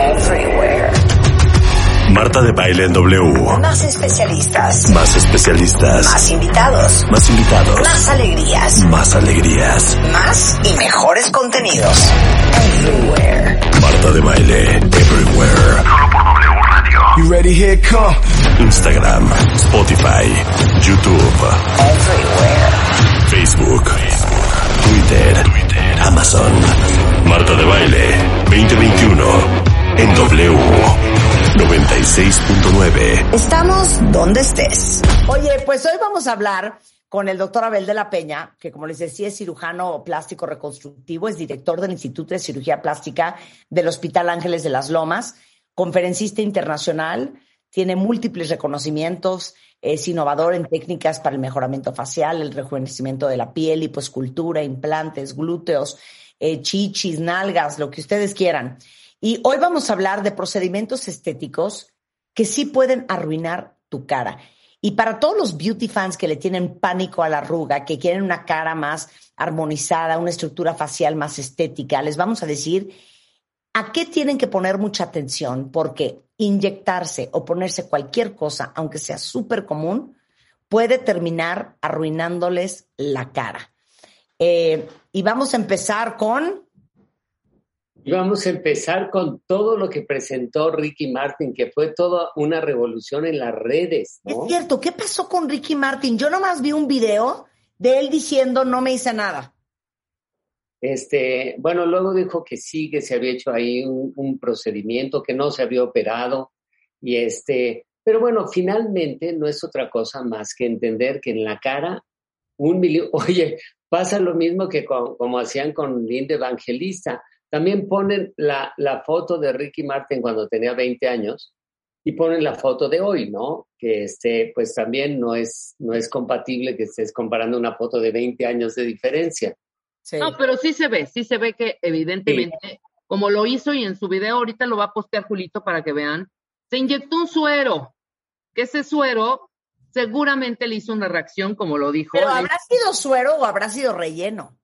Everywhere. Marta de baile en W. Más especialistas. Más especialistas. Más invitados. Más invitados. Más alegrías. Más alegrías. Más y mejores contenidos. Everywhere. Marta de baile. Everywhere. Solo por W Radio. You ready? Here come. Instagram. Spotify. YouTube. Everywhere. Facebook. Twitter. Amazon. Marta de baile. 2021. En W. 96.9. Estamos donde estés. Oye, pues hoy vamos a hablar con el doctor Abel de la Peña, que como les decía es cirujano plástico reconstructivo, es director del Instituto de Cirugía Plástica del Hospital Ángeles de las Lomas, conferencista internacional, tiene múltiples reconocimientos, es innovador en técnicas para el mejoramiento facial, el rejuvenecimiento de la piel, lipoescultura, implantes, glúteos, eh, chichis, nalgas, lo que ustedes quieran. Y hoy vamos a hablar de procedimientos estéticos que sí pueden arruinar tu cara. Y para todos los beauty fans que le tienen pánico a la arruga, que quieren una cara más armonizada, una estructura facial más estética, les vamos a decir a qué tienen que poner mucha atención, porque inyectarse o ponerse cualquier cosa, aunque sea súper común, puede terminar arruinándoles la cara. Eh, y vamos a empezar con... Y vamos a empezar con todo lo que presentó Ricky Martin, que fue toda una revolución en las redes. ¿no? Es cierto, ¿qué pasó con Ricky Martin? Yo nomás vi un video de él diciendo no me hice nada. Este, bueno, luego dijo que sí, que se había hecho ahí un, un procedimiento, que no se había operado. Y este, pero bueno, finalmente no es otra cosa más que entender que en la cara, un millón, oye, pasa lo mismo que con, como hacían con Linda Evangelista. También ponen la, la foto de Ricky Martin cuando tenía 20 años y ponen la foto de hoy, ¿no? Que este, pues también no es, no es compatible que estés comparando una foto de 20 años de diferencia. Sí. No, pero sí se ve, sí se ve que evidentemente, como lo hizo y en su video ahorita lo va a postear Julito para que vean, se inyectó un suero, que ese suero seguramente le hizo una reacción, como lo dijo. ¿Pero habrá sido suero o habrá sido relleno?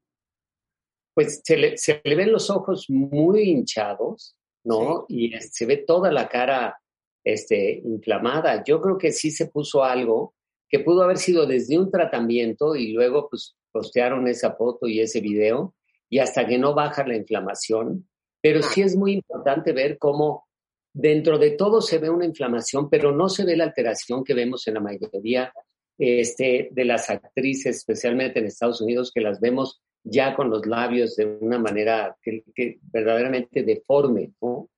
Pues se le, se le ven los ojos muy hinchados, ¿no? Y eh, se ve toda la cara este, inflamada. Yo creo que sí se puso algo que pudo haber sido desde un tratamiento y luego pues postearon esa foto y ese video y hasta que no baja la inflamación. Pero sí es muy importante ver cómo dentro de todo se ve una inflamación, pero no se ve la alteración que vemos en la mayoría este, de las actrices, especialmente en Estados Unidos, que las vemos ya con los labios de una manera que, que verdaderamente deforme, ¿no?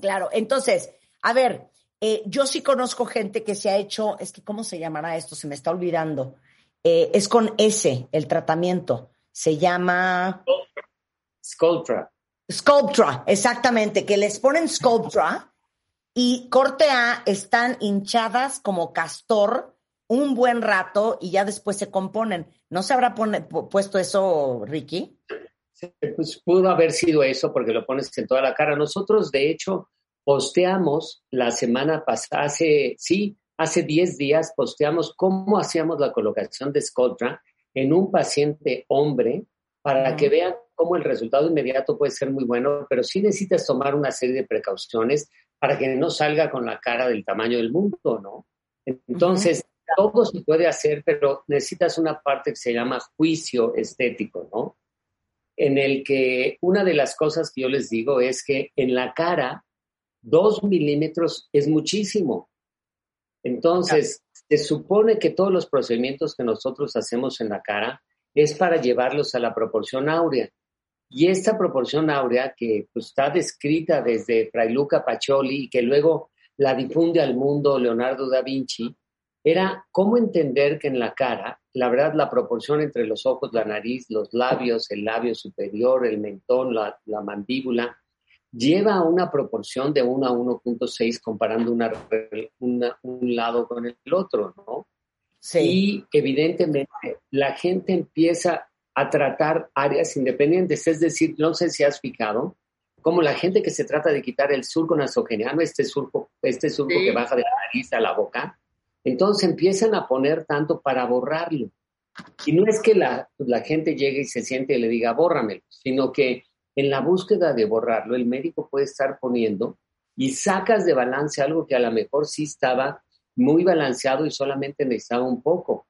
Claro, entonces, a ver, eh, yo sí conozco gente que se ha hecho, es que ¿cómo se llamará esto? Se me está olvidando. Eh, es con S, el tratamiento. Se llama Sculptra. Sculptra, exactamente, que les ponen Sculptra y corte A están hinchadas como castor un buen rato y ya después se componen. ¿No se habrá pone- pu- puesto eso, Ricky? Pues pudo haber sido eso porque lo pones en toda la cara. Nosotros, de hecho, posteamos la semana pasada, hace, sí, hace 10 días, posteamos cómo hacíamos la colocación de Sculptra en un paciente hombre para que vean cómo el resultado inmediato puede ser muy bueno, pero sí necesitas tomar una serie de precauciones para que no salga con la cara del tamaño del mundo, ¿no? Entonces, todo se puede hacer, pero necesitas una parte que se llama juicio estético, ¿no? En el que una de las cosas que yo les digo es que en la cara, dos milímetros es muchísimo. Entonces, se supone que todos los procedimientos que nosotros hacemos en la cara es para llevarlos a la proporción áurea. Y esta proporción áurea que pues, está descrita desde Fray Luca Pacioli y que luego la difunde al mundo Leonardo da Vinci, era cómo entender que en la cara la verdad, la proporción entre los ojos, la nariz, los labios, el labio superior, el mentón, la, mandíbula, lleva a una proporción de 1 a 1.6 comparando una, un lado con el otro, ¿no? Sí. Y evidentemente la gente empieza a tratar áreas independientes, es decir, no sé si has fijado, como la gente que se trata de quitar el surco nasogeniano, este surco, este surco que baja de la nariz a la boca, entonces empiezan a poner tanto para borrarlo. Y no es que la, gente llegue y se siente y le diga, bórramelo, sino que en la búsqueda de borrarlo, el médico puede estar poniendo y sacas de balance algo que a lo mejor sí estaba muy balanceado y solamente necesitaba un poco.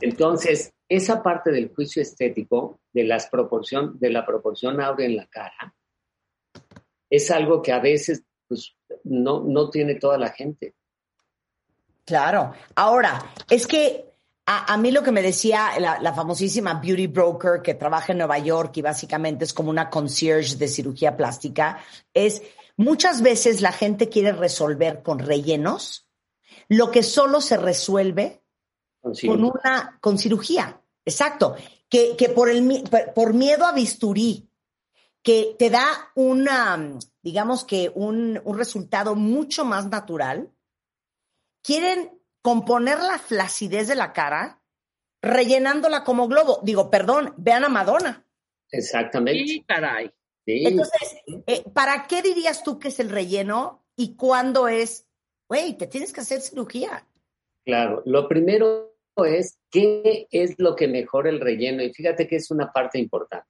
Entonces, esa parte del juicio estético, de, las proporción, de la proporción áurea en la cara, es algo que a veces pues, no, no tiene toda la gente. Claro. Ahora, es que a, mí lo que me decía la, famosísima beauty broker que trabaja en Nueva York y básicamente es como una concierge de cirugía plástica, es muchas veces la gente quiere resolver con rellenos lo que solo se resuelve con, una con cirugía. Exacto. Que, que por, el, por miedo a bisturí, que te da una, digamos que un, un resultado mucho más natural, quieren componer la flacidez de la cara rellenándola como globo. Digo, perdón, vean a Madonna. Exactamente. Sí, caray. Entonces, eh, ¿para qué dirías tú que es el relleno y cuándo es, güey, te tienes que hacer cirugía? Claro, lo primero es qué es lo que mejora el relleno y fíjate que es una parte importante.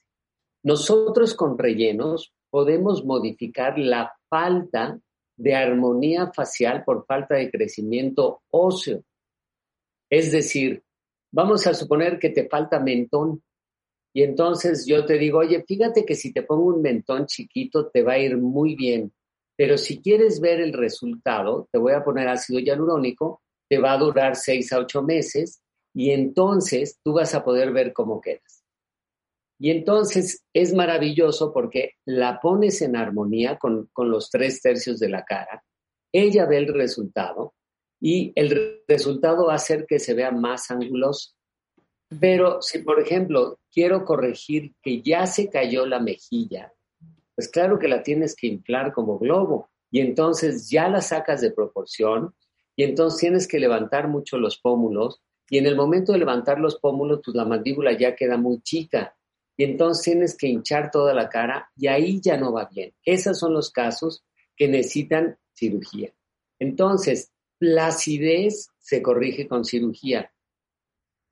Nosotros con rellenos podemos modificar la falta de armonía facial por falta de crecimiento óseo. Es decir, vamos a suponer que te falta mentón y entonces yo te digo, oye, fíjate que si te pongo un mentón chiquito te va a ir muy bien, pero si quieres ver el resultado, te voy a poner ácido hialurónico, te va a durar seis a ocho meses y entonces tú vas a poder ver cómo quedas. Y entonces es maravilloso porque la pones en armonía con, los tres tercios de la cara, ella ve el resultado y el resultado va a hacer que se vea más anguloso. Pero si, por ejemplo, quiero corregir que ya se cayó la mejilla, pues claro que la tienes que inflar como globo y entonces ya la sacas de proporción y entonces tienes que levantar mucho los pómulos y en el momento de levantar los pómulos, pues la mandíbula ya queda muy chica y entonces tienes que hinchar toda la cara y ahí ya no va bien. Esos son los casos que necesitan cirugía. Entonces, placidez se corrige con cirugía.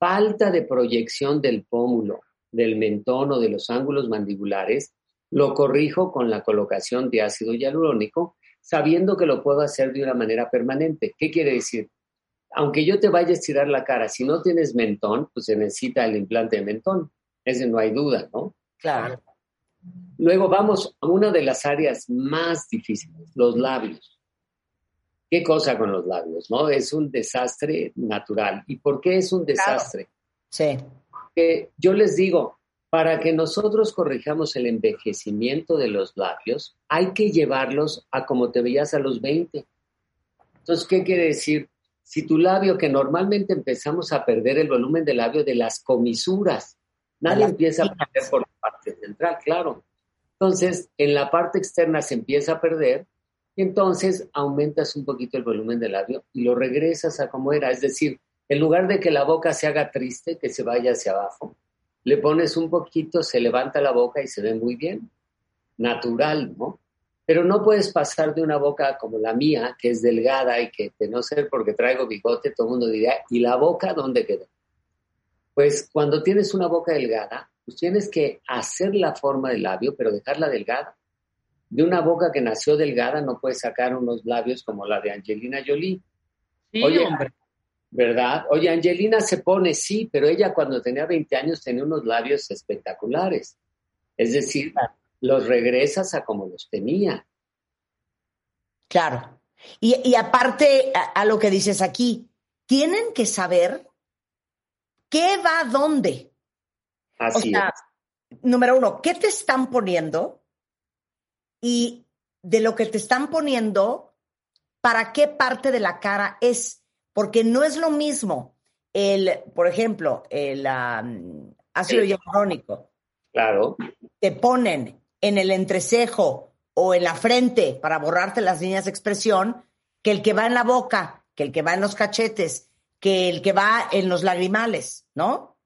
Falta de proyección del pómulo, del mentón o de los ángulos mandibulares, lo corrijo con la colocación de ácido hialurónico, sabiendo que lo puedo hacer de una manera permanente. ¿Qué quiere decir? Aunque yo te vaya a estirar la cara, si no tienes mentón, pues se necesita el implante de mentón. Ese no hay duda, ¿no? Claro. Luego vamos a una de las áreas más difíciles, los labios. ¿Qué cosa con los labios, no? Es un desastre natural. ¿Y por qué es un desastre? Sí. yo les digo, para que nosotros corrijamos el envejecimiento de los labios, hay que llevarlos a como te veías a los 20. Entonces, ¿qué quiere decir? Si tu labio, que normalmente empezamos a perder el volumen del labio de las comisuras, Nadie empieza a perder por la parte central, claro. Entonces, en la parte externa se empieza a perder y entonces aumentas un poquito el volumen del labio y lo regresas a como era. Es decir, en lugar de que la boca se haga triste, que se vaya hacia abajo, le pones un poquito, se levanta la boca y se ve muy bien. Natural, ¿no? Pero no puedes pasar de una boca como la mía, que es delgada y que, de no ser porque traigo bigote, todo el mundo diría, ¿y la boca dónde quedó? Pues cuando tienes una boca delgada, pues tienes que hacer la forma del labio, pero dejarla delgada. De una boca que nació delgada no puedes sacar unos labios como la de Angelina Jolie. Sí, Oye, hombre. ¿Verdad? Oye, Angelina se pone, sí, pero ella cuando tenía 20 años tenía unos labios espectaculares. Es decir, los regresas a como los tenía. Claro. Y, aparte a, lo que dices aquí, tienen que saber ¿Qué va a dónde? Así es. Número uno, ¿qué te están poniendo? Y de lo que te están poniendo, ¿para qué parte de la cara es? Porque no es lo mismo el, por ejemplo, el um, ácido hialurónico. Claro. Te ponen en el entrecejo o en la frente para borrarte las líneas de expresión que el que va en la boca, que el que va en los cachetes, que el que va en los lagrimales, ¿no?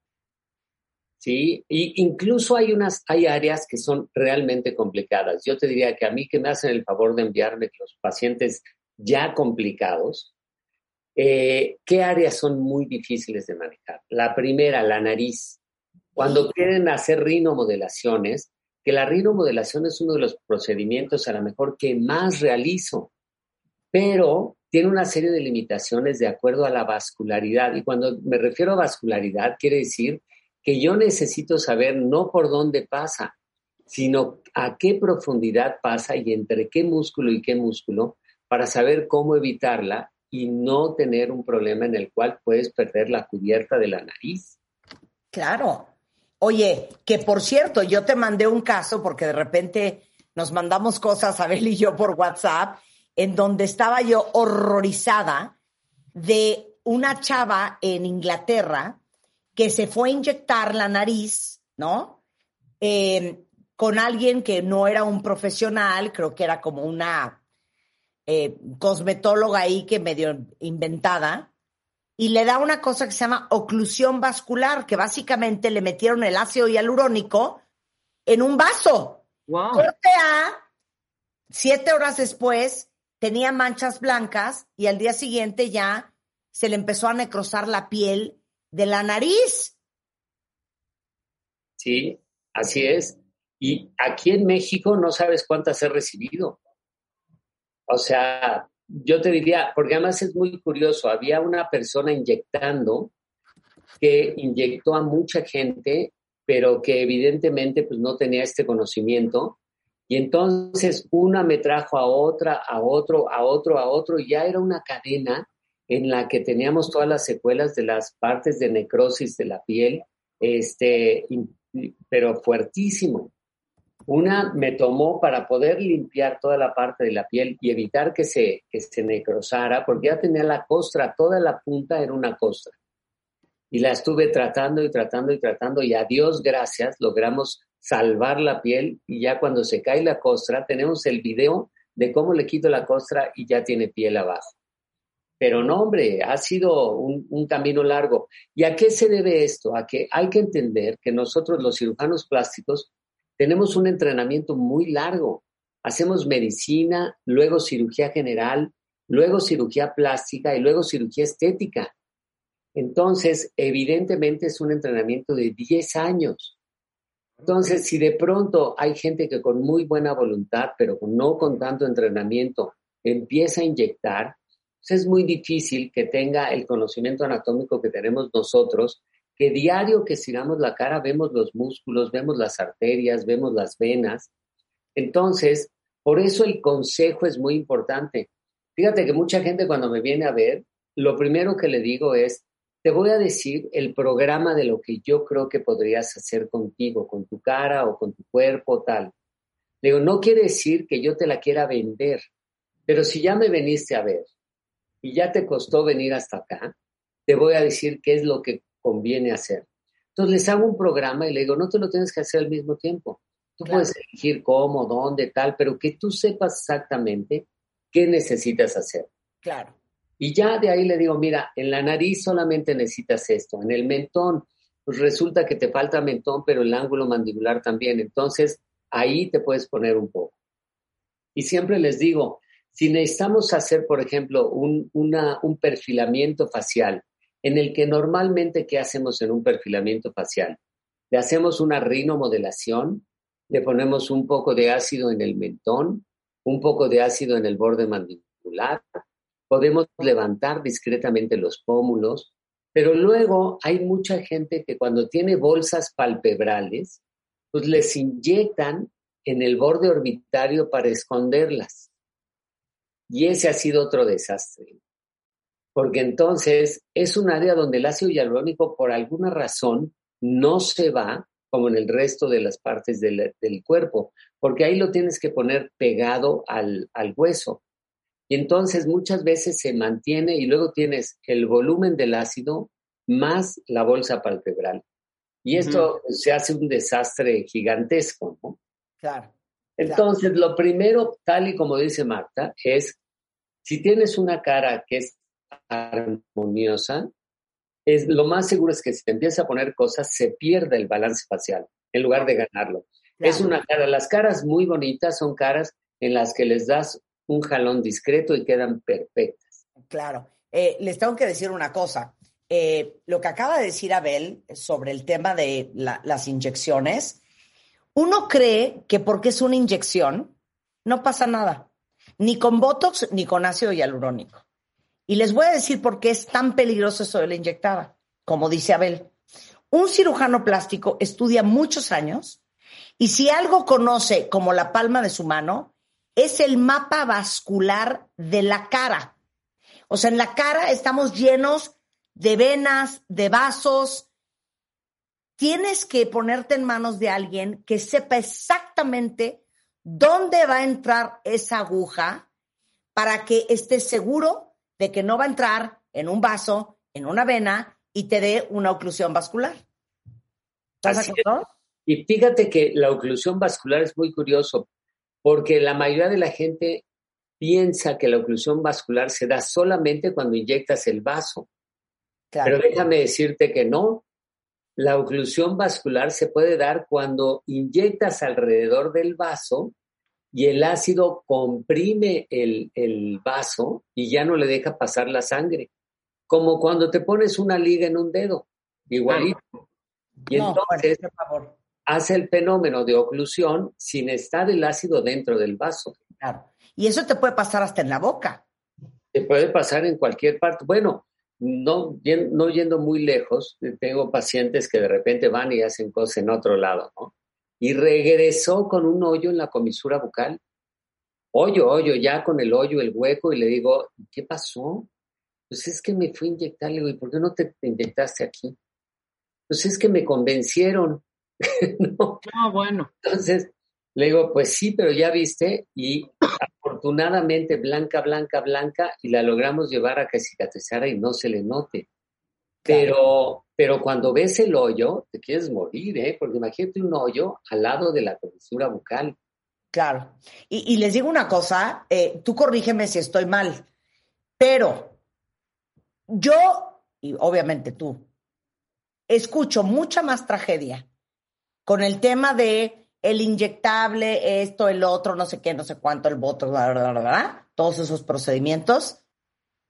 Sí, y incluso hay unas, hay áreas que son realmente complicadas. Yo te diría que a mí que me hacen el favor de enviarme los pacientes ya complicados, eh, ¿qué áreas son muy difíciles de manejar? La primera, la nariz. Cuando quieren hacer rinomodelaciones, que la rinomodelación es uno de los procedimientos a lo mejor que más realizo, pero tiene una serie de limitaciones de acuerdo a la vascularidad. Y cuando me refiero a vascularidad, quiere decir que yo necesito saber no por dónde pasa, sino a qué profundidad pasa y entre qué músculo y qué músculo para saber cómo evitarla y no tener un problema en el cual puedes perder la cubierta de la nariz. Claro. Oye, que por cierto, yo te mandé un caso porque de repente nos mandamos cosas, Abel y yo, por WhatsApp, en donde estaba yo horrorizada de una chava en Inglaterra que se fue a inyectar la nariz, ¿no? Eh, con alguien que no era un profesional, creo que era como una eh, cosmetóloga ahí que medio inventada, y le da una cosa que se llama oclusión vascular, que básicamente le metieron el ácido hialurónico en un vaso. Wow. Corte A, siete horas después, tenía manchas blancas y al día siguiente ya se le empezó a necrosar la piel de la nariz. Sí, así es. Y aquí en México no sabes cuántas he recibido. O sea, yo te diría, porque además es muy curioso, había una persona inyectando que inyectó a mucha gente, pero que evidentemente pues no tenía este conocimiento. Y entonces una me trajo a otra, a otro, a otro, a otro, y ya era una cadena en la que teníamos todas las secuelas de las partes de necrosis de la piel, este, pero fuertísimo. Una me tomó para poder limpiar toda la parte de la piel y evitar que se, que se necrosara, porque ya tenía la costra, toda la punta era una costra. Y la estuve tratando y tratando y tratando y a Dios gracias logramos salvar la piel y ya cuando se cae la costra tenemos el video de cómo le quito la costra y ya tiene piel abajo. Pero no, hombre, ha sido un, un, camino largo. ¿Y a qué se debe esto? A que hay que entender que nosotros los cirujanos plásticos tenemos un entrenamiento muy largo. Hacemos medicina, luego cirugía general, luego cirugía plástica y luego cirugía estética. Entonces, evidentemente es un entrenamiento de 10 años. Entonces, si de pronto hay gente que con muy buena voluntad, pero no con tanto entrenamiento, empieza a inyectar, pues es muy difícil que tenga el conocimiento anatómico que tenemos nosotros que diario que estiramos la cara vemos los músculos, vemos las arterias, vemos las venas. Entonces, por eso el consejo es muy importante. Fíjate que mucha gente cuando me viene a ver, lo primero que le digo es, te voy a decir el programa de lo que yo creo que podrías hacer contigo, con tu cara o con tu cuerpo, tal. Le digo, no quiere decir que yo te la quiera vender, pero si ya me veniste a ver y ya te costó venir hasta acá, te voy a decir qué es lo que conviene hacer. Entonces les hago un programa y le digo, no te lo tienes que hacer al mismo tiempo. Tú claro. puedes elegir cómo, dónde, tal, pero que tú sepas exactamente qué necesitas hacer. Claro. Y ya de ahí le digo, mira, en la nariz solamente necesitas esto, en el mentón, pues resulta que te falta mentón, pero el ángulo mandibular también. Entonces, ahí te puedes poner un poco. Y siempre les digo, si necesitamos hacer, por ejemplo, un, una, un perfilamiento facial, en el que normalmente, ¿qué hacemos en un perfilamiento facial? Le hacemos una rinomodelación, le ponemos un poco de ácido en el mentón, un poco de ácido en el borde mandibular, podemos levantar discretamente los pómulos, pero luego hay mucha gente que cuando tiene bolsas palpebrales, pues les inyectan en el borde orbitario para esconderlas. Y ese ha sido otro desastre porque entonces es un área donde el ácido hialurónico por alguna razón no se va como en el resto de las partes del, del cuerpo, porque ahí lo tienes que poner pegado al, al hueso. Y entonces muchas veces se mantiene y luego tienes el volumen del ácido más la bolsa palpebral. Y esto se hace un desastre gigantesco, ¿no? Claro. Entonces, lo primero, tal y como dice Marta, es si tienes una cara que es armoniosa, es, lo más seguro es que si te empieza a poner cosas, se pierde el balance facial en lugar de ganarlo. Es una cara, las caras muy bonitas son caras en las que les das un jalón discreto y quedan perfectas. Claro. Eh, les tengo que decir una cosa. Eh, lo que acaba de decir Abel sobre el tema de las inyecciones, uno cree que porque es una inyección, no pasa nada, ni con Botox ni con ácido hialurónico. Y les voy a decir por qué es tan peligroso eso de la inyectada, como dice Abel. Un cirujano plástico estudia muchos años y si algo conoce como la palma de su mano, es el mapa vascular de la cara. O sea, en la cara estamos llenos de venas, de vasos. Tienes que ponerte en manos de alguien que sepa exactamente dónde va a entrar esa aguja para que estés seguro de que no va a entrar en un vaso, en una vena y te dé una oclusión vascular. ¿Estás de acuerdo? Y fíjate que la oclusión vascular es muy curioso, porque la mayoría de la gente piensa que la oclusión vascular se da solamente cuando inyectas el vaso. Pero déjame decirte que no. La oclusión vascular se puede dar cuando inyectas alrededor del vaso y el ácido comprime el, vaso y ya no le deja pasar la sangre. Como cuando te pones una liga en un dedo, igualito. Y entonces hace el fenómeno de oclusión sin estar el ácido dentro del vaso. Claro. Y eso te puede pasar hasta en la boca. Te puede pasar en cualquier parte. Bueno, no, no yendo muy lejos, tengo pacientes que de repente van y hacen cosas en otro lado, ¿no? Y regresó con un hoyo en la comisura bucal. Hoyo, hoyo, ya con el hoyo, el hueco, y le digo, ¿qué pasó? Pues es que me fui a inyectar, le digo, ¿y por qué no te, inyectaste aquí? Pues es que me convencieron. no. Ah, bueno. Entonces, le digo, pues sí, pero ya viste, y afortunadamente blanca, blanca, blanca, y la logramos llevar a que cicatrizara y no se le note. Pero, pero cuando ves el hoyo, te quieres morir, ¿eh? Porque imagínate un hoyo al lado de la comisura bucal. Claro. Y, les digo una cosa, eh, tú corrígeme si estoy mal, pero yo, y obviamente tú, escucho mucha más tragedia con el tema de el inyectable, esto, el otro, no sé qué, no sé cuánto, el voto, bla, todos esos procedimientos,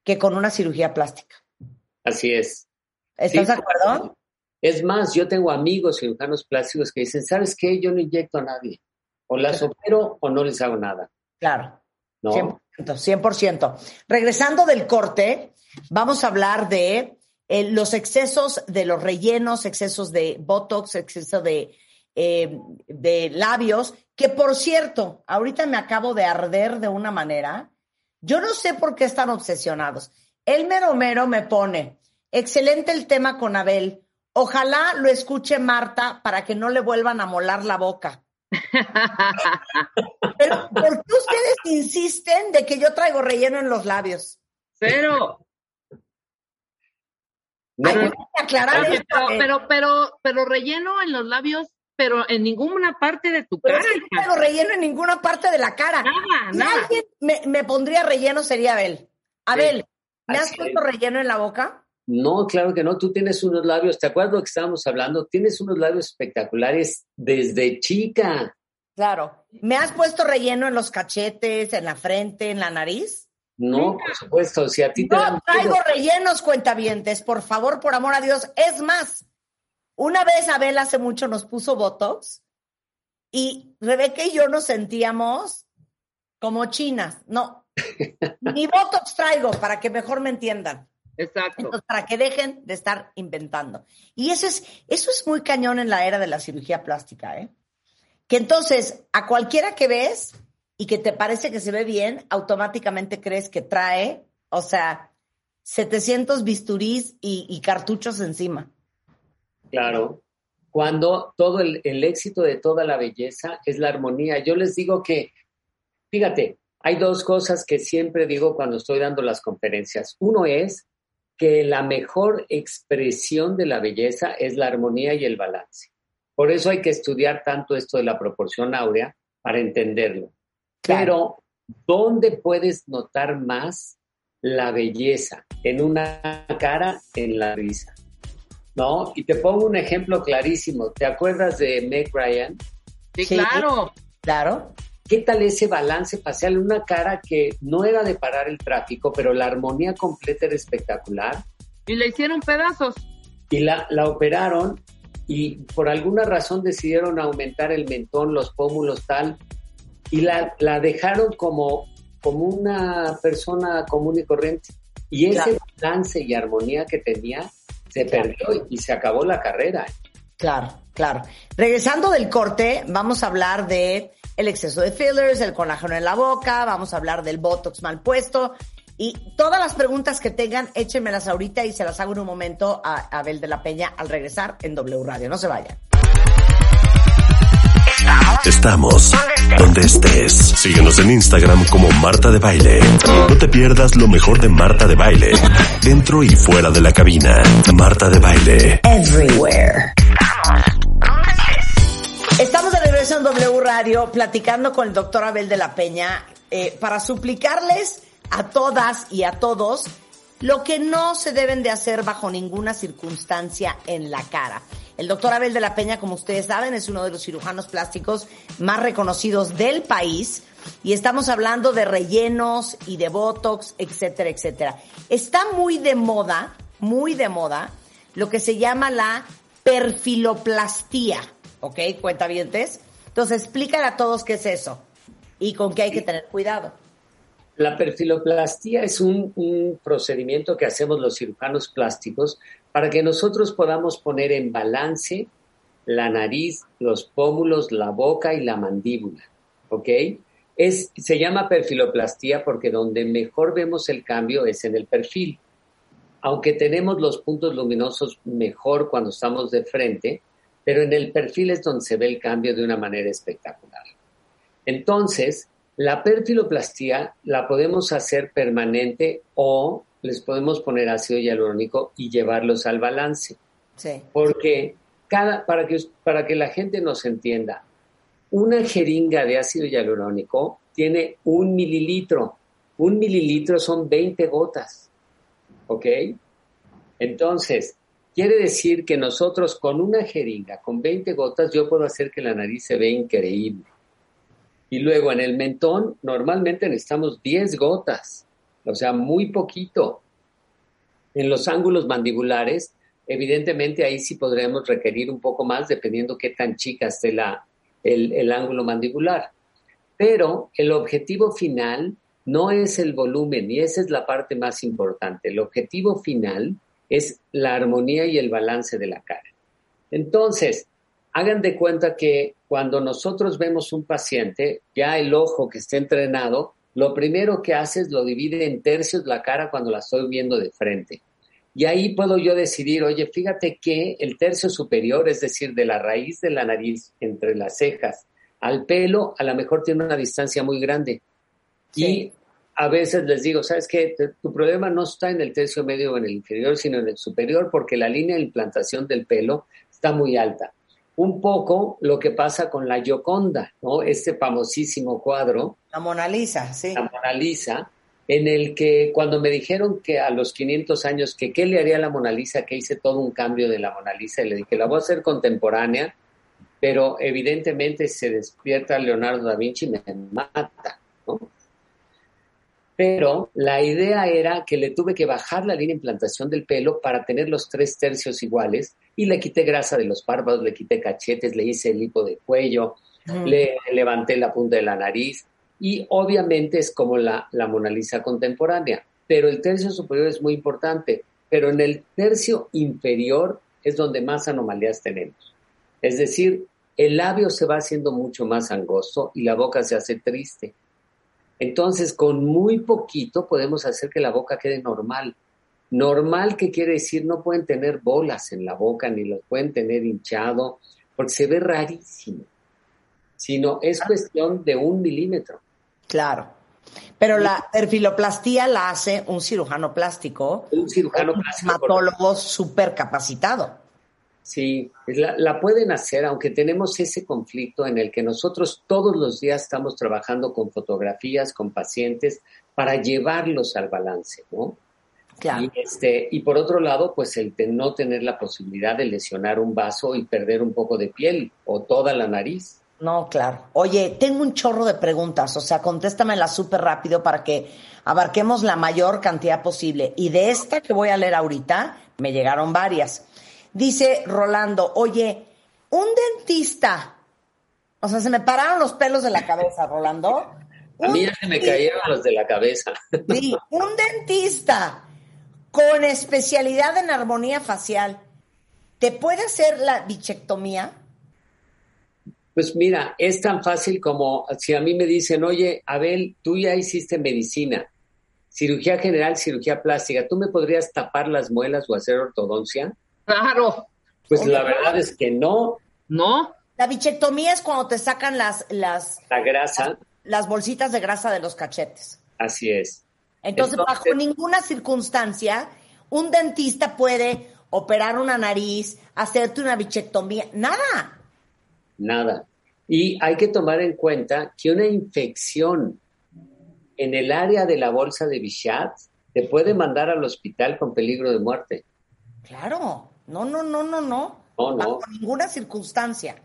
que con una cirugía plástica. Así es. ¿Estás de acuerdo? Es más, yo tengo amigos cirujanos plásticos que dicen, ¿sabes qué? Yo no inyecto a nadie. O las opero o no les hago nada. Claro. ¿No? 100%, 100%. Regresando del corte, vamos a hablar de eh, los excesos de los rellenos, excesos de Botox, exceso de eh, de labios, que por cierto, ahorita me acabo de arder de una manera. Yo no sé por qué están obsesionados. El mero mero me pone, excelente el tema con Abel. Ojalá lo escuche Marta para que no le vuelvan a molar la boca. Pero ¿por qué ustedes insisten de que yo traigo relleno en los labios? Cero. Aclarar pero, pero, pero relleno en los labios pero en ninguna parte de tu cara. no lo relleno en ninguna parte de la cara. Nada, si alguien me, pondría relleno sería Abel. Abel, ¿me has puesto relleno en la boca? No, claro que no. Tú tienes unos labios, ¿te acuerdas lo que estábamos hablando? Tienes unos labios espectaculares desde chica. Claro. ¿Me has puesto relleno en los cachetes, en la frente, en la nariz? No, por supuesto. Si a ti te no traigo rellenos, cuentavientes, por favor, por amor a Dios. Es más, una vez Abel hace mucho nos puso Botox y Rebeca y yo nos sentíamos como chinas. No, ni Botox traigo para que mejor me entiendan. Exacto. para que dejen de estar inventando. Y eso es, eso es muy cañón en la era de la cirugía plástica, ¿eh? Que entonces a cualquiera que ves y que te parece que se ve bien, automáticamente crees que trae, o sea, 700 bisturís y cartuchos encima. Claro, cuando todo el, éxito de toda la belleza es la armonía. Yo les digo que, fíjate, hay dos cosas que siempre digo cuando estoy dando las conferencias. Uno es que la mejor expresión de la belleza es la armonía y el balance. Por eso hay que estudiar tanto esto de la proporción áurea para entenderlo. Pero, ¿dónde puedes notar más la belleza? En una cara, en la risa. ¿No? Y te pongo un ejemplo clarísimo. ¿Te acuerdas de Meg Ryan? Sí, claro. Claro. ¿Qué tal ese balance facial? Una cara que no era de parar el tráfico, pero la armonía completa era espectacular. Y le hicieron pedazos. Y la, la operaron y por alguna razón decidieron aumentar el mentón, los pómulos, tal, y la, la dejaron como, como una persona común y corriente. Y ese balance y armonía que tenía se perdió y se acabó la carrera. Claro, claro. Regresando del corte, vamos a hablar de el exceso de fillers, el colágeno en la boca, vamos a hablar del botox mal puesto, y todas las preguntas que tengan, échenmelas ahorita y se las hago en un momento a Abel de la Peña al regresar en W Radio. No se vayan. Estamos donde estés. Síguenos en Instagram como Marta de Baile. No te pierdas lo mejor de Marta de Baile. Dentro y fuera de la cabina. Marta de Baile. Everywhere. Estamos de regreso en W Radio platicando con el doctor Abel de la Peña eh, para suplicarles a todas y a todos lo que no se deben de hacer bajo ninguna circunstancia en la cara. El doctor Abel de la Peña, como ustedes saben, es uno de los cirujanos plásticos más reconocidos del país y estamos hablando de rellenos y de botox, etcétera, etcétera. Está muy de moda, muy de moda, lo que se llama la perfiloplastía, ¿ok? Cuentavientes. Entonces, explícale a todos qué es eso y con qué hay que tener cuidado. La perfiloplastía es un, procedimiento que hacemos los cirujanos plásticos para que nosotros podamos poner en balance la nariz, los pómulos, la boca y la mandíbula. ¿Ok? Es, se llama perfiloplastía porque donde mejor vemos el cambio es en el perfil. Aunque tenemos los puntos luminosos mejor cuando estamos de frente, pero en el perfil es donde se ve el cambio de una manera espectacular. Entonces, la perfiloplastía la podemos hacer permanente o les podemos poner ácido hialurónico y llevarlos al balance. Sí. Porque cada, para, que, para que la gente nos entienda, una jeringa de ácido hialurónico tiene un mililitro. Un mililitro son 20 gotas. ¿Ok? Entonces, quiere decir que nosotros con una jeringa, con 20 gotas, yo puedo hacer que la nariz se vea increíble. Y luego en el mentón normalmente necesitamos 10 gotas, o sea, muy poquito. En los ángulos mandibulares, evidentemente ahí sí podremos requerir un poco más dependiendo qué tan chica esté la, el, el ángulo mandibular. Pero el objetivo final no es el volumen y esa es la parte más importante. El objetivo final es la armonía y el balance de la cara. Entonces, hagan de cuenta que cuando nosotros vemos un paciente, ya el ojo que está entrenado, lo primero que hace es lo divide en tercios la cara cuando la estoy viendo de frente. Y ahí puedo yo decidir, oye, fíjate que el tercio superior, es decir, de la raíz de la nariz entre las cejas al pelo, a lo mejor tiene una distancia muy grande. Y a veces les digo, ¿sabes qué? Tu problema no está en el tercio medio o en el inferior, sino en el superior, porque la línea de implantación del pelo está muy alta un poco lo que pasa con la Gioconda, ¿no? Este famosísimo cuadro. La Mona Lisa, sí. La Mona Lisa, en el que cuando me dijeron que a los 500 años que qué le haría a la Mona Lisa, que hice todo un cambio de la Mona Lisa, y le dije, la voy a hacer contemporánea, pero evidentemente se despierta Leonardo da Vinci y me mata, ¿no? Pero la idea era que le tuve que bajar la línea de implantación del pelo para tener los tres tercios iguales y le quité grasa de los párpados, le quité cachetes, le hice el hipo de cuello, le levanté la punta de la nariz y obviamente es como la, la Mona Lisa contemporánea. Pero el tercio superior es muy importante, pero en el tercio inferior es donde más anomalías tenemos. Es decir, el labio se va haciendo mucho más angosto y la boca se hace triste. Entonces, con muy poquito podemos hacer que la boca quede normal. Normal, que quiere decir? No pueden tener bolas en la boca, ni los pueden tener hinchado, porque se ve rarísimo. Sino es ah. cuestión de un milímetro. Claro. Pero la perfiloplastía la hace un cirujano plástico. Un cirujano plástico. Un dermatólogo súper capacitado. Sí, la, la, pueden hacer, aunque tenemos ese conflicto en el que nosotros todos los días estamos trabajando con fotografías, con pacientes, para llevarlos al balance, ¿no? Claro. Y, este, y por otro lado, pues el de no tener la posibilidad de lesionar un vaso y perder un poco de piel o toda la nariz. No, claro. Oye, tengo un chorro de preguntas, o sea, contéstamela súper rápido para que abarquemos la mayor cantidad posible. Y de esta que voy a leer ahorita, me llegaron varias. Dice Rolando, oye, un dentista, o sea, se me pararon los pelos de la cabeza, Rolando. A mí ya se me cayeron los de la cabeza. Sí, un dentista con especialidad en armonía facial, ¿te puede hacer la bichectomía? Pues mira, es tan fácil como si a mí me dicen, oye, Abel, tú ya hiciste medicina, cirugía general, cirugía plástica, ¿tú me podrías tapar las muelas o hacer ortodoncia? Claro. Pues la verdad es que no. ¿No? La bichectomía es cuando te sacan las, las, La grasa, las, las bolsitas de grasa de los cachetes. así es. Entonces, Entonces- bajo ninguna circunstancia, un dentista puede operar una nariz, hacerte una bichectomía, nada. Nada. Y hay que tomar en cuenta que una infección en el área de la bolsa de Bichat te puede mandar al hospital con peligro de muerte. Claro, no, no, no, no, no. No, no. Bajo ninguna circunstancia.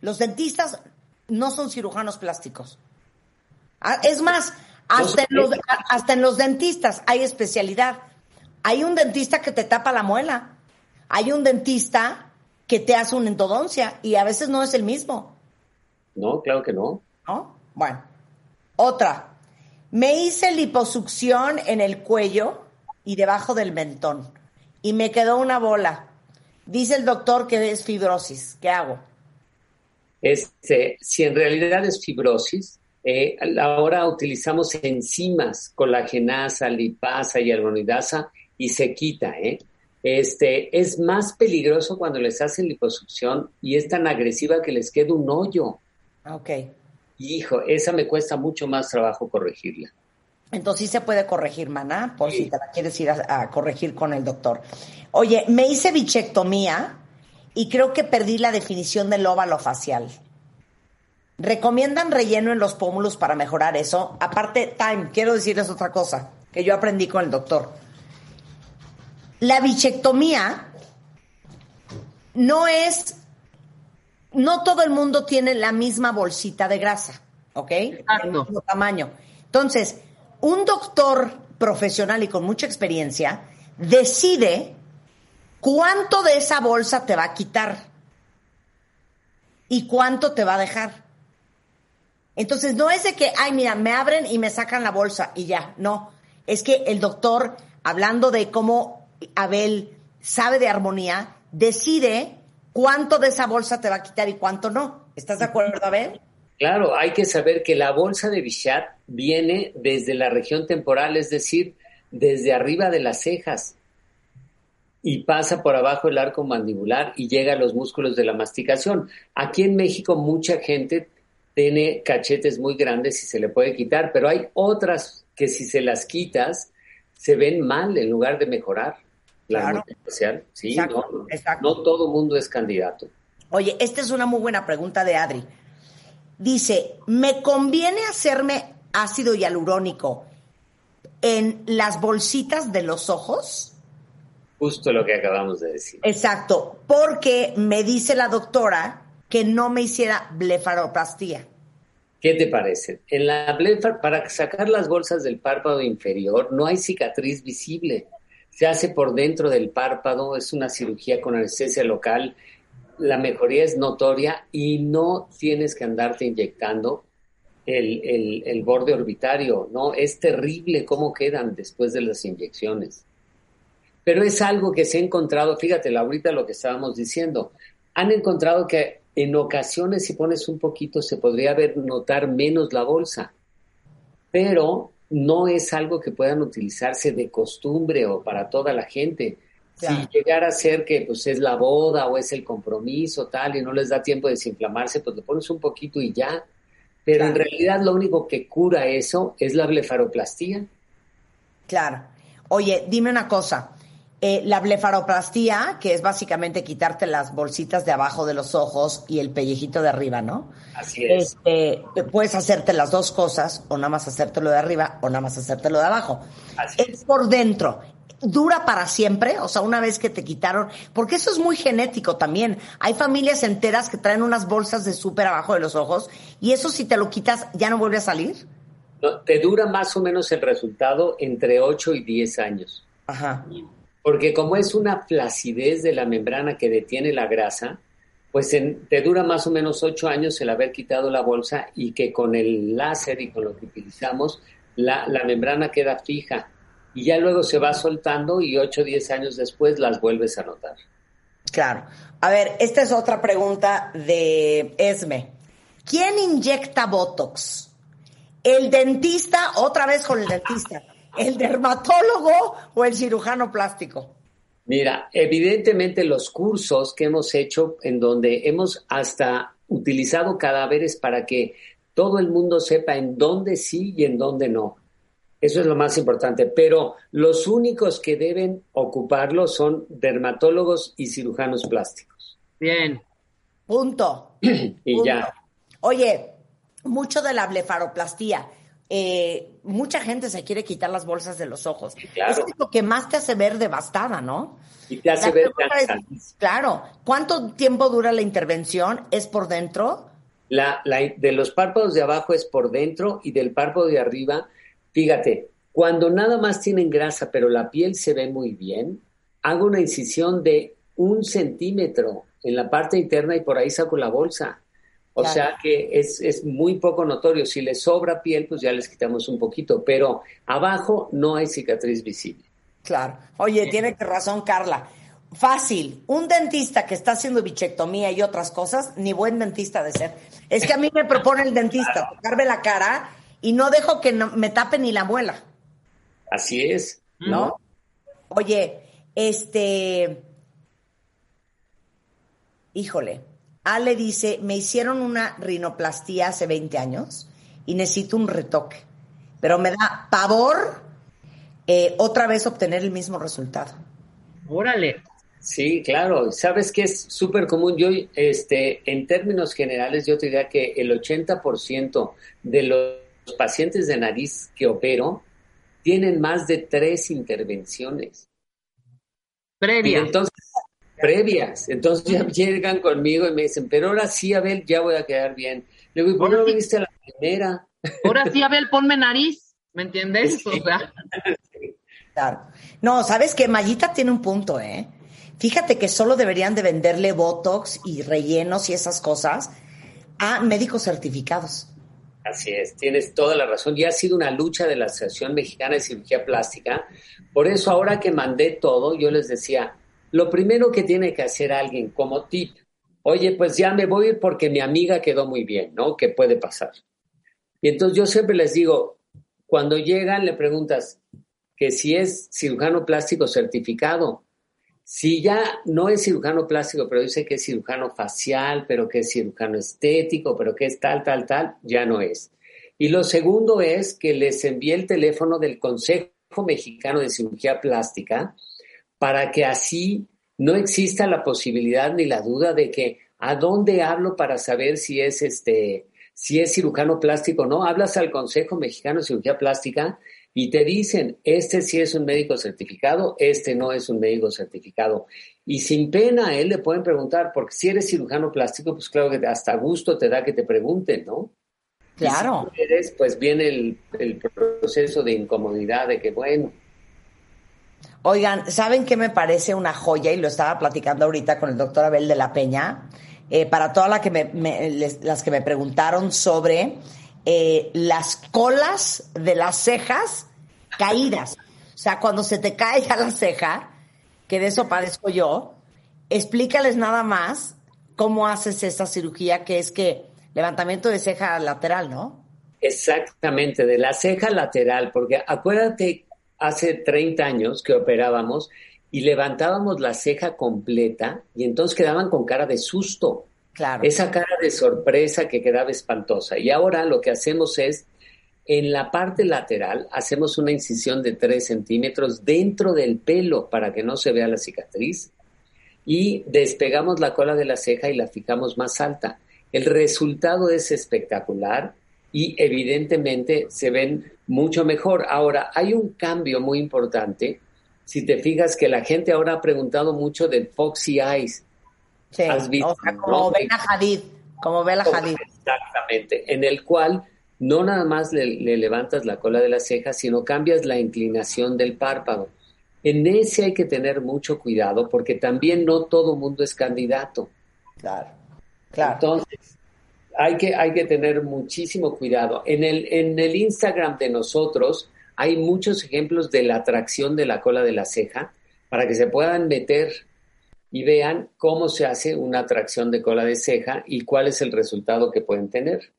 Los dentistas no son cirujanos plásticos. Ah, Es más, hasta, en los, hasta en los dentistas hay especialidad. Hay un dentista que te tapa la muela. Hay un dentista que te hace una endodoncia y a veces no es el mismo. No, claro que no. ¿no? Bueno, otra. Me hice liposucción en el cuello y debajo del mentón y me quedó una bola. Dice el doctor que es fibrosis. ¿Qué hago? Este, si en realidad es fibrosis, eh, ahora utilizamos enzimas, colagenasa, lipasa y algonidasa y se quita, ¿eh? Este, es más peligroso cuando les hacen liposucción y es tan agresiva que les queda un hoyo. Ok. Hijo, esa me cuesta mucho más trabajo corregirla. Entonces sí se puede corregir, maná, por Sí. si te la quieres ir a, a corregir con el doctor. Oye, me hice bichectomía y creo que perdí la definición del óvalo facial. ¿Recomiendan relleno en los pómulos para mejorar eso? Aparte, time, quiero decirles otra cosa que yo aprendí con el doctor. La bichectomía no es, no todo el mundo tiene la misma bolsita de grasa, ¿ok? Exacto. Del mismo tamaño. Entonces, un doctor profesional y con mucha experiencia decide cuánto de esa bolsa te va a quitar y cuánto te va a dejar. Entonces, no es de que, ay, mira, me abren y me sacan la bolsa y ya, no. Es que el doctor, hablando de cómo Abel sabe de armonía, decide cuánto de esa bolsa te va a quitar y cuánto no. ¿Estás de acuerdo, Abel? Claro, hay que saber que la bolsa de Bichat viene desde la región temporal, es decir, desde arriba de las cejas y pasa por abajo el arco mandibular y llega a los músculos de la masticación. Aquí en México mucha gente tiene cachetes muy grandes y se le puede quitar, pero hay otras que si se las quitas se ven mal en lugar de mejorar. La Claro. Sí, Exacto, no, exacto. no todo mundo es candidato. Oye, esta es una muy buena pregunta de Adri. Dice, ¿me conviene hacerme ácido hialurónico en las bolsitas de los ojos? Justo lo que acabamos de decir. Exacto, porque me dice la doctora que no me hiciera blefaroplastia. ¿Qué te parece? En la blefar, para sacar las bolsas del párpado inferior, no hay cicatriz visible. Se hace por dentro del párpado, es una cirugía con anestesia local. La mejoría es notoria y no tienes que andarte inyectando el, el- borde orbitario, ¿no? Es terrible cómo quedan después de las inyecciones. Pero es algo que se ha encontrado, fíjate, ahorita lo que estábamos diciendo, han encontrado que en ocasiones si pones un poquito se podría ver notar menos la bolsa, pero no es algo que puedan utilizarse de costumbre o para toda la gente. Claro. Si llegara a ser que pues es la boda o es el compromiso tal y no les da tiempo de desinflamarse, pues le pones un poquito y ya. pero en realidad lo único que cura eso es la blefaroplastía. Claro. Oye, dime una cosa. Eh, la blefaroplastía, que es básicamente quitarte las bolsitas de abajo de los ojos y el pellejito de arriba, ¿no? Así es. Este, puedes hacerte las dos cosas, o nada más hacértelo de arriba, o nada más hacértelo de abajo. Así es por dentro. ¿Dura para siempre? O sea, una vez que te quitaron, porque eso es muy genético también. Hay familias enteras que traen unas bolsas de súper abajo de los ojos y eso si te lo quitas ya no vuelve a salir. No, te dura más o menos el resultado entre 8 y 10 años. Ajá. Porque como es una flacidez de la membrana que detiene la grasa, pues en, te dura más o menos 8 años el haber quitado la bolsa y que con el láser y con lo que utilizamos, la, la membrana queda fija y ya luego se va soltando y 8 o 10 años después las vuelves a notar. Claro. A ver, esta es otra pregunta de Esme. ¿Quién inyecta Botox? ¿El dentista, otra vez con el dentista? ¿El dermatólogo o el cirujano plástico? Mira, evidentemente los cursos que hemos hecho en donde hemos hasta utilizado cadáveres para que todo el mundo sepa en dónde sí y en dónde no. Eso es lo más importante. Pero los únicos que deben ocuparlo son dermatólogos y cirujanos plásticos. Bien. Punto. y ya. Oye, mucho de la blefaroplastía. Eh, mucha gente se quiere quitar las bolsas de los ojos. Claro. Es lo que más te hace ver devastada, ¿no? Y te hace La ver es, claro. ¿Cuánto tiempo dura la intervención? ¿Es por dentro? La, la, de los párpados de abajo es por dentro y del párpado de arriba Fíjate, cuando nada más tienen grasa, pero la piel se ve muy bien, hago una incisión de un centímetro en la parte interna y por ahí saco la bolsa. O Claro. sea que es, es muy poco notorio. Si les sobra piel, pues ya les quitamos un poquito, pero abajo no hay cicatriz visible. Claro. Oye, tiene que razón Carla. Fácil. Un dentista que está haciendo bichectomía y otras cosas, ni buen dentista de ser. Es que a mí me propone el dentista tocarme la cara y no dejo que no- me tape ni la muela, Así es. ¿no? Oye, este. Híjole. Ale dice: Me hicieron una rinoplastía hace 20 años y necesito un retoque. Pero me da pavor eh, otra vez obtener el mismo resultado. Órale. Sí, claro. Sabes que es súper común. Yo, este, en términos generales, yo te diría que el 80% de los pacientes de nariz que opero tienen más de tres intervenciones. Y Previa. entonces, previas. Entonces ya llegan conmigo y me dicen, pero ahora sí, Abel, ya voy a quedar bien. Le digo, ¿y por qué no sí. viniste a la primera? Ahora sí, Abel, ponme nariz. ¿Me entiendes? Sí. O sea, Claro. No, ¿sabes qué? Mayita tiene un punto, ¿eh? Fíjate que solo deberían de venderle Botox y rellenos y esas cosas a médicos certificados. Así es, tienes toda la razón. Y ha sido una lucha de la Asociación Mexicana de Cirugía Plástica. Por eso ahora que mandé todo, yo les decía, lo primero que tiene que hacer alguien como tip, oye, pues ya me voy porque mi amiga quedó muy bien, ¿no? ¿Qué puede pasar? Y entonces yo siempre les digo, cuando llegan le preguntas que si es cirujano plástico certificado. Si ya no es cirujano plástico, pero dice que es cirujano facial, pero que es cirujano estético, pero que es tal, tal, tal, ya no es. Y lo segundo es que les envíe el teléfono del Consejo Mexicano de Cirugía Plástica para que así no exista la posibilidad ni la duda de que a dónde hablo para saber si es este si es cirujano plástico o no. Hablas al Consejo Mexicano de Cirugía Plástica y te dicen, este sí es un médico certificado, este no es un médico certificado. Y sin pena a él le pueden preguntar, porque si eres cirujano plástico, pues claro que hasta gusto te da que te pregunten, ¿no? Claro. Y si eres, pues viene el, el proceso de incomodidad de que, bueno, Oigan, ¿saben qué me parece una joya? Y lo estaba platicando ahorita con el doctor Abel de la Peña. eh, para todas las que me, las que me preguntaron sobre eh, las colas de las cejas caídas. O sea, cuando se te caiga la ceja, que de eso padezco yo, explícales nada más cómo haces esa cirugía que es que levantamiento de ceja lateral, ¿no? Exactamente, de la ceja lateral, porque acuérdate, hace 30 años que operábamos y levantábamos la ceja completa y entonces quedaban con cara de susto. Claro. Esa cara de sorpresa que quedaba espantosa. Y ahora lo que hacemos es, en la parte lateral, hacemos una incisión de 3 centímetros dentro del pelo para que no se vea la cicatriz y despegamos la cola de la ceja y la fijamos más alta. El resultado es espectacular y evidentemente se ven mucho mejor. Ahora, hay un cambio muy importante. Si te fijas que la gente ahora ha preguntado mucho del Foxy Eyes. Sí, ¿Has visto, o sea, como no? Bella Hadid, como Bella Hadid. Exactamente, en el cual no nada más le, le levantas la cola de la ceja, sino cambias la inclinación del párpado. En ese hay que tener mucho cuidado porque también no todo mundo es candidato. Claro, claro. Entonces, hay que, hay que tener muchísimo cuidado. En el, en el Instagram de nosotros hay muchos ejemplos de la atracción de la cola de la ceja para que se puedan meter y vean cómo se hace una atracción de cola de ceja y cuál es el resultado que pueden tener.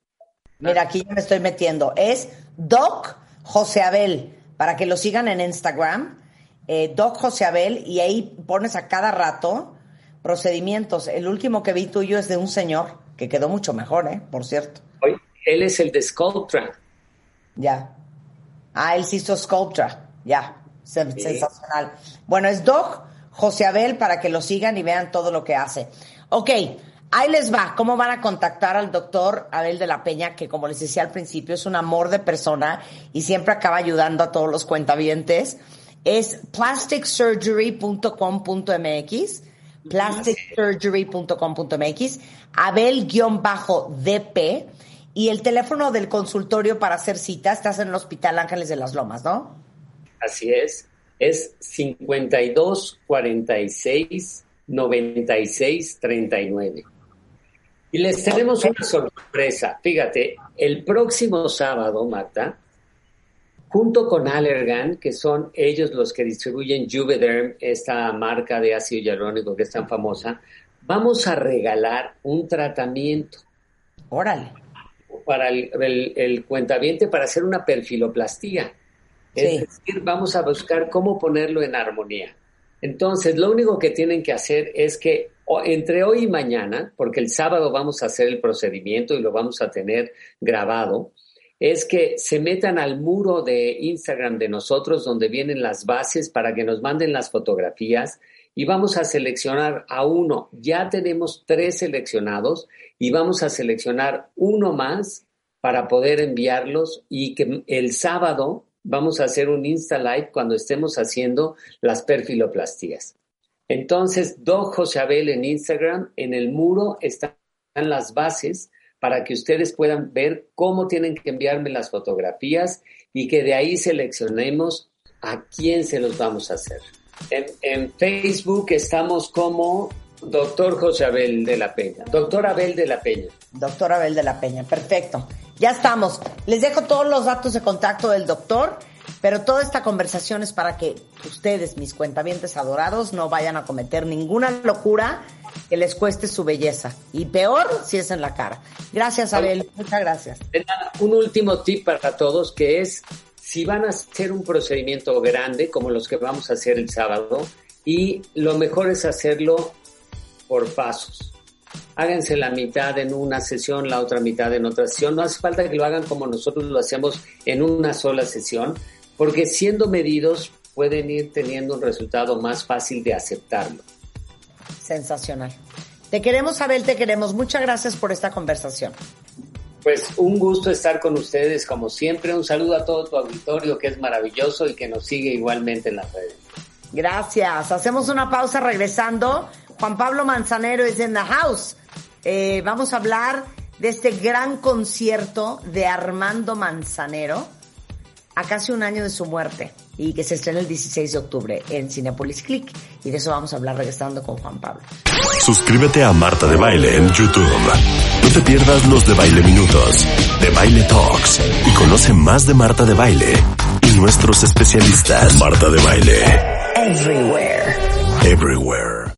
Mira, aquí ya me estoy metiendo. Es Doc José Abel, para que lo sigan en Instagram. Eh, Doc José Abel, y ahí pones a cada rato procedimientos. El último que vi tuyo es de un señor que quedó mucho mejor, ¿eh? Por cierto. Hoy, él es el de Sculptra. Ya. Ah, él sí hizo Sculptra. Ya. Sen- Sensacional. Bueno, es Doc José Abel para que lo sigan y vean todo lo que hace. Ok, ahí les va. ¿Cómo van a contactar al doctor Abel de la Peña? Que como les decía al principio, es un amor de persona y siempre acaba ayudando a todos los cuentavientes. Es plasticsurgery.com.mx plasticsurgery.com.mx Abel-DP y el teléfono del consultorio para hacer cita, estás en el Hospital Ángeles de las Lomas, ¿no? Así es. Es 52 46 96 39. Y les tenemos una sorpresa. Fíjate, el próximo sábado, Marta, junto con Allergan, que son ellos los que distribuyen Juvederm, esta marca de ácido hialurónico que es tan famosa, vamos a regalar un tratamiento Órale. para el, el, el cuentaviente para hacer una perfiloplastía. Sí. Es decir, vamos a buscar cómo ponerlo en armonía. Entonces, lo único que tienen que hacer es que entre hoy y mañana, porque el sábado vamos a hacer el procedimiento y lo vamos a tener grabado, es que se metan al muro de Instagram de nosotros donde vienen las bases para que nos manden las fotografías y vamos a seleccionar a uno. Ya tenemos tres seleccionados y vamos a seleccionar uno más para poder enviarlos y que el sábado vamos a hacer un Insta Live cuando estemos haciendo las perfiloplastías. Entonces, Doc José Abel en Instagram, en el muro están las bases para que ustedes puedan ver cómo tienen que enviarme las fotografías y que de ahí seleccionemos a quién se los vamos a hacer. En, en Facebook estamos como Doctor José Abel de la Peña. Doctor Abel de la Peña. Doctor Abel de la Peña, perfecto. Ya estamos. Les dejo todos los datos de contacto del doctor, pero toda esta conversación es para que ustedes, mis cuentavientes adorados, no vayan a cometer ninguna locura que les cueste su belleza. Y peor si es en la cara. Gracias, Abel. Muchas gracias. Un último tip para todos que es si van a hacer un procedimiento grande como los que vamos a hacer el sábado y lo mejor es hacerlo por pasos. Háganse la mitad en una sesión, la otra mitad en otra sesión. No hace falta que lo hagan como nosotros lo hacemos en una sola sesión, porque siendo medidos pueden ir teniendo un resultado más fácil de aceptarlo. Sensacional. Te queremos, Abel, te queremos. Muchas gracias por esta conversación. Pues un gusto estar con ustedes como siempre. Un saludo a todo tu auditorio que es maravilloso y que nos sigue igualmente en las redes. Gracias. Hacemos una pausa regresando. Juan Pablo Manzanero es en the house. Eh, vamos a hablar de este gran concierto de Armando Manzanero a casi un año de su muerte y que se estrena el 16 de octubre en Cinepolis Click. Y de eso vamos a hablar regresando con Juan Pablo. Suscríbete a Marta de Baile en YouTube. No te pierdas los de Baile Minutos, de Baile Talks y conoce más de Marta de Baile y nuestros especialistas. Marta de Baile. Everywhere. Everywhere.